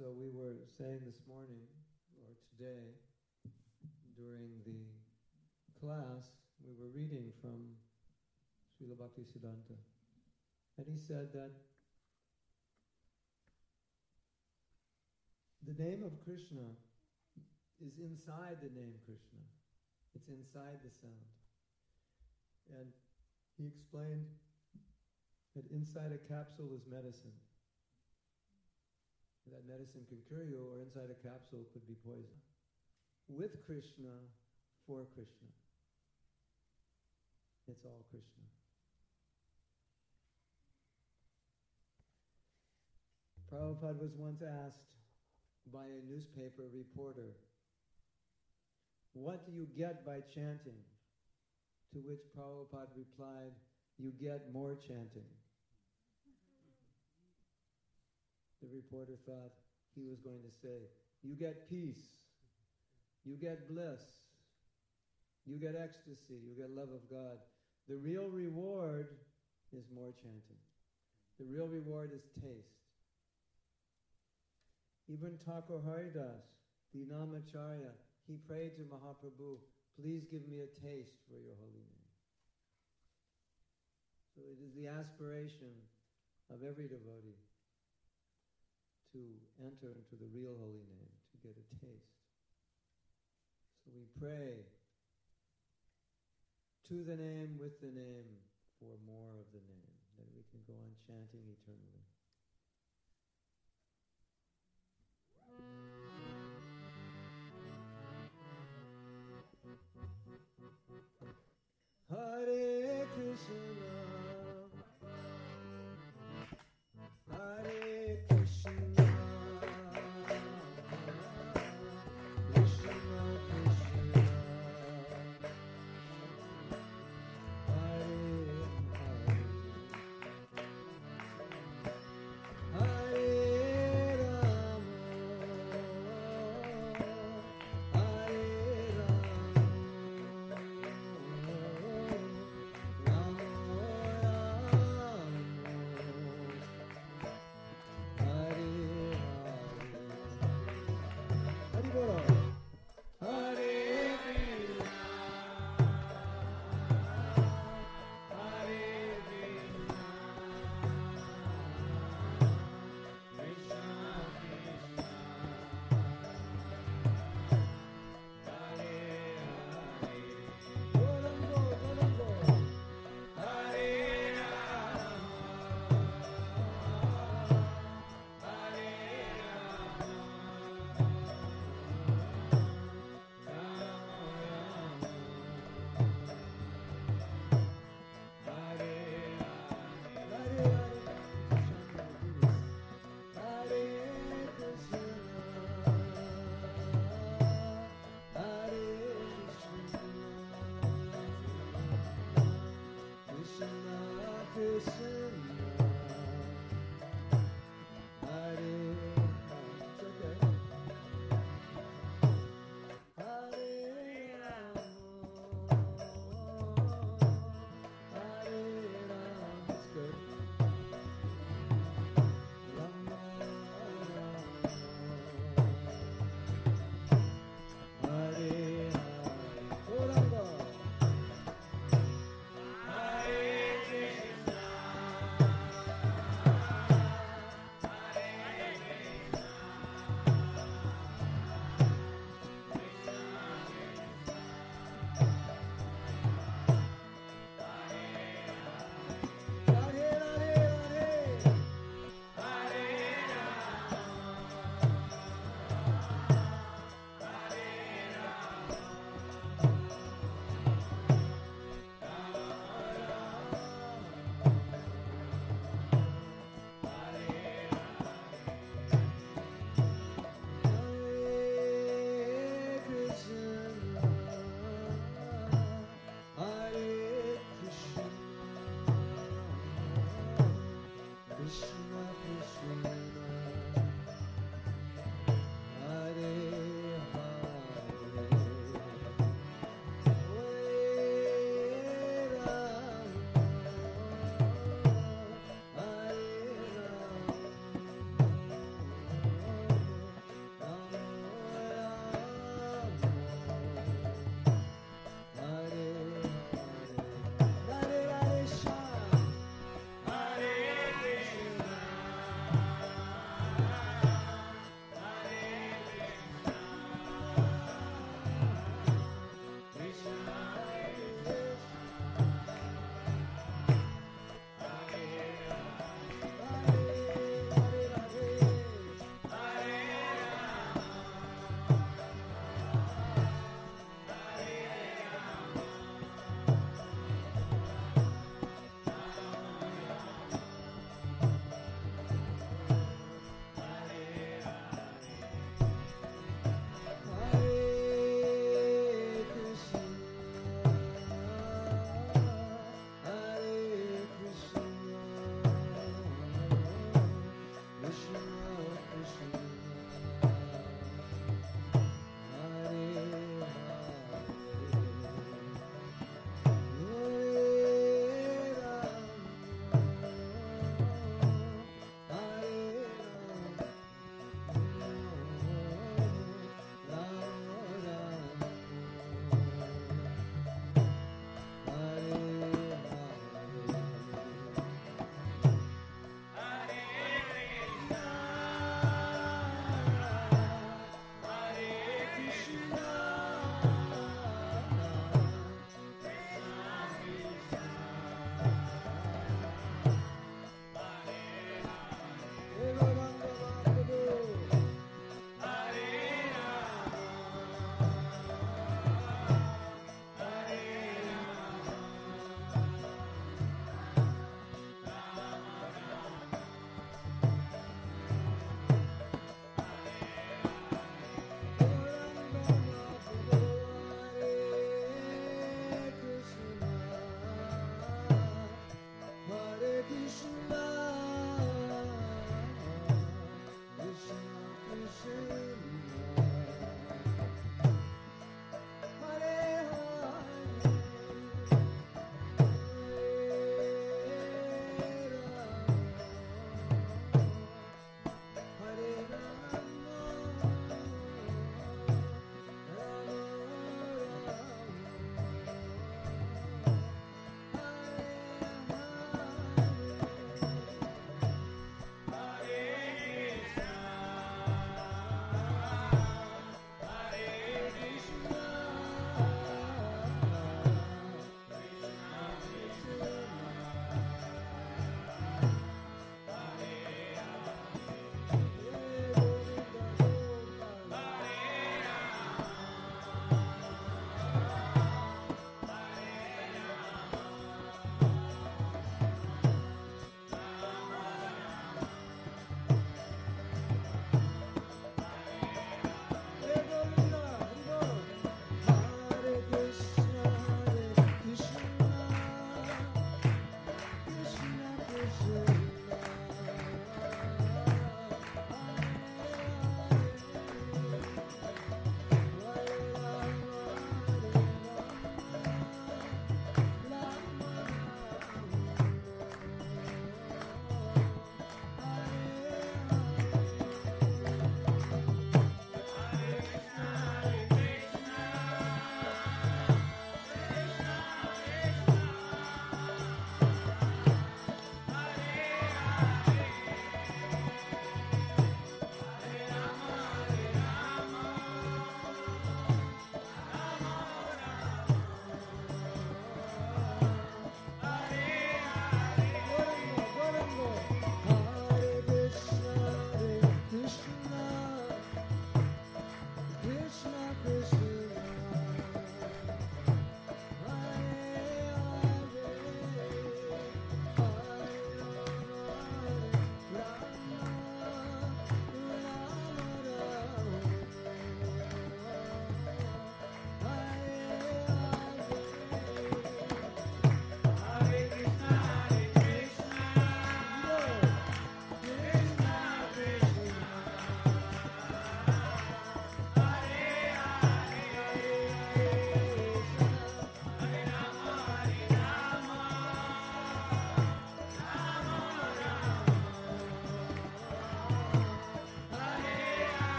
So we were saying this morning, or today, during the class, we were reading from Srila Bhakti Siddhanta. And he said that the name of Krishna is inside the name Krishna. It's inside the sound. And he explained that inside a capsule is medicine. That medicine can cure you, or inside a capsule could be poison. With Krishna, for Krishna. It's all Krishna. Prabhupada was once asked by a newspaper reporter, What do you get by chanting? To which Prabhupada replied, You get more chanting. The reporter thought he was going to say, You get peace, you get bliss, you get ecstasy, you get love of God. The real reward is more chanting. The real reward is taste. Even Thakur Haridas, the Namacharya, he prayed to Mahaprabhu, please give me a taste for your holy name. So it is the aspiration of every devotee to enter into the real holy name, to get a taste. So we pray to the name, with the name, for more of the name, that we can go on chanting eternally. Hare Krishna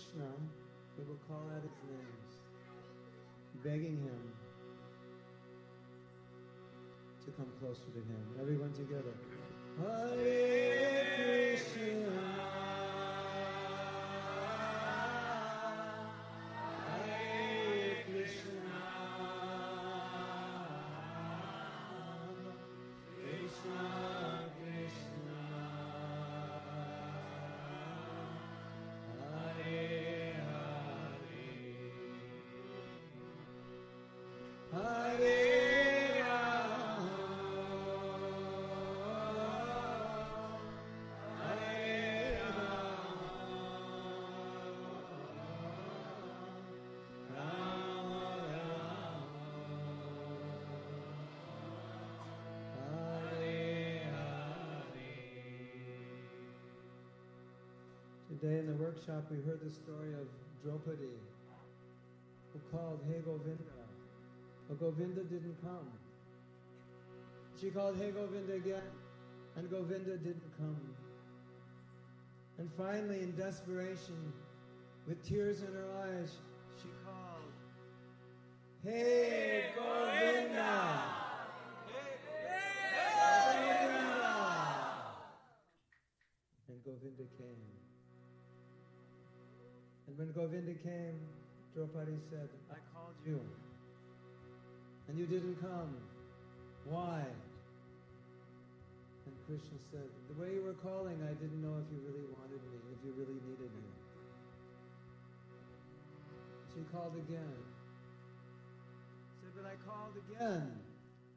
Krishna, we will call out his names, begging him to come closer to him. Everyone together. Hare Krishna. Today in the workshop, we heard the story of Draupadi, who called, Hey Govinda. But Govinda didn't come. She called, Hey Govinda again, and Govinda didn't come. And finally, in desperation, with tears in her eyes, she called, Hey Govinda! Hey Govinda! And Govinda came. And when Govinda came, Draupadi said, I called you, and you didn't come. Why? And Krishna said, The way you were calling, I didn't know if you really wanted me, if you really needed me. She called again. Said, But I called again.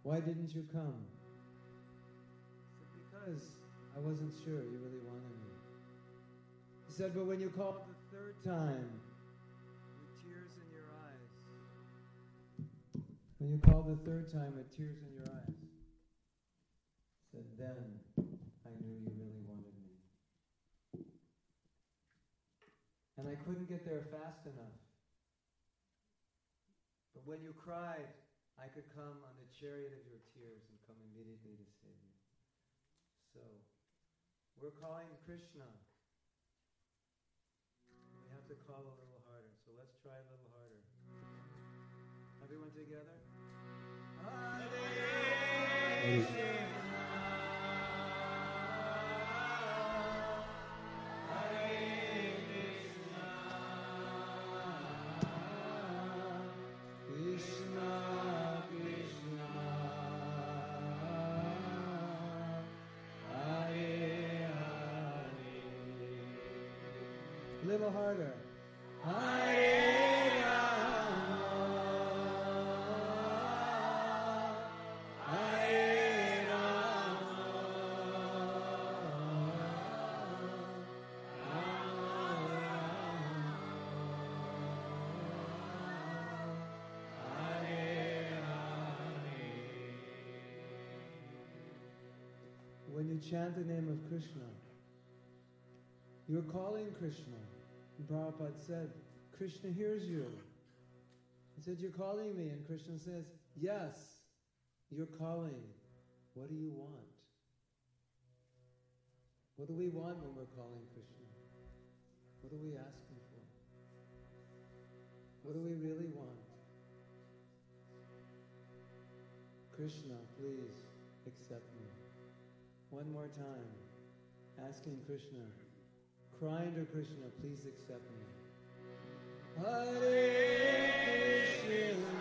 Why didn't you come? Said, Because I wasn't sure you really wanted me. He said, But when you called third time with tears in your eyes. When you called the third time with tears in your eyes, said, Then I knew you really wanted me. And I couldn't get there fast enough. But when you cried, I could come on the chariot of your tears and come immediately to save you. So, we're calling Krishna to call a little harder. So let's try a little harder. Everyone together? Little harder. When you chant the name of Krishna, you're calling Krishna. Prabhupada said, Krishna hears you. He said, You're calling me. And Krishna says, Yes, you're calling. What do you want? What do we want when we're calling Krishna? What are we asking for? What do we really want? Krishna, please accept me. One more time, asking Krishna crying to Krishna, please accept me. Hare Krishna.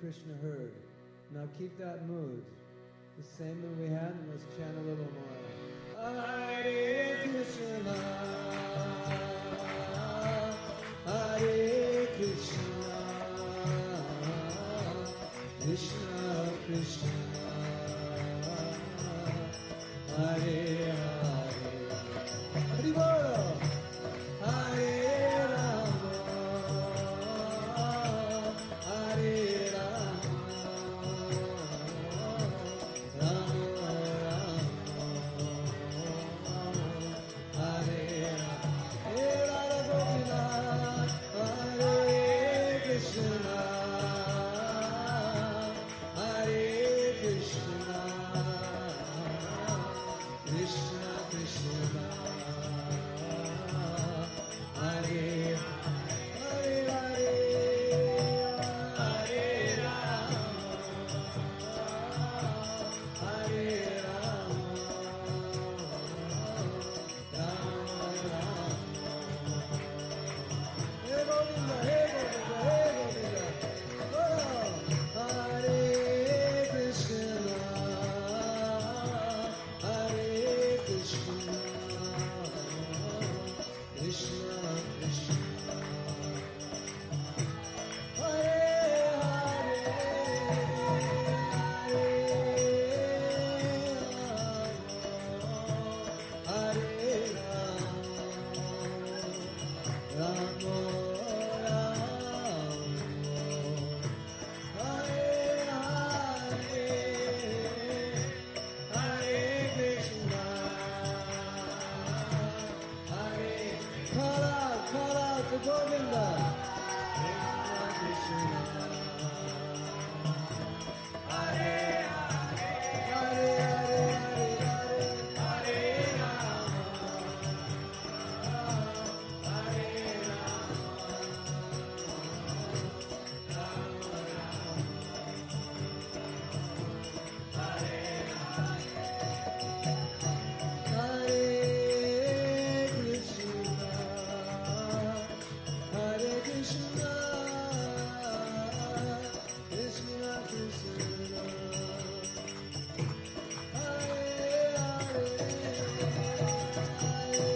Krishna heard. Now keep that mood. The same mood we had, and let's chant a little more. Ah!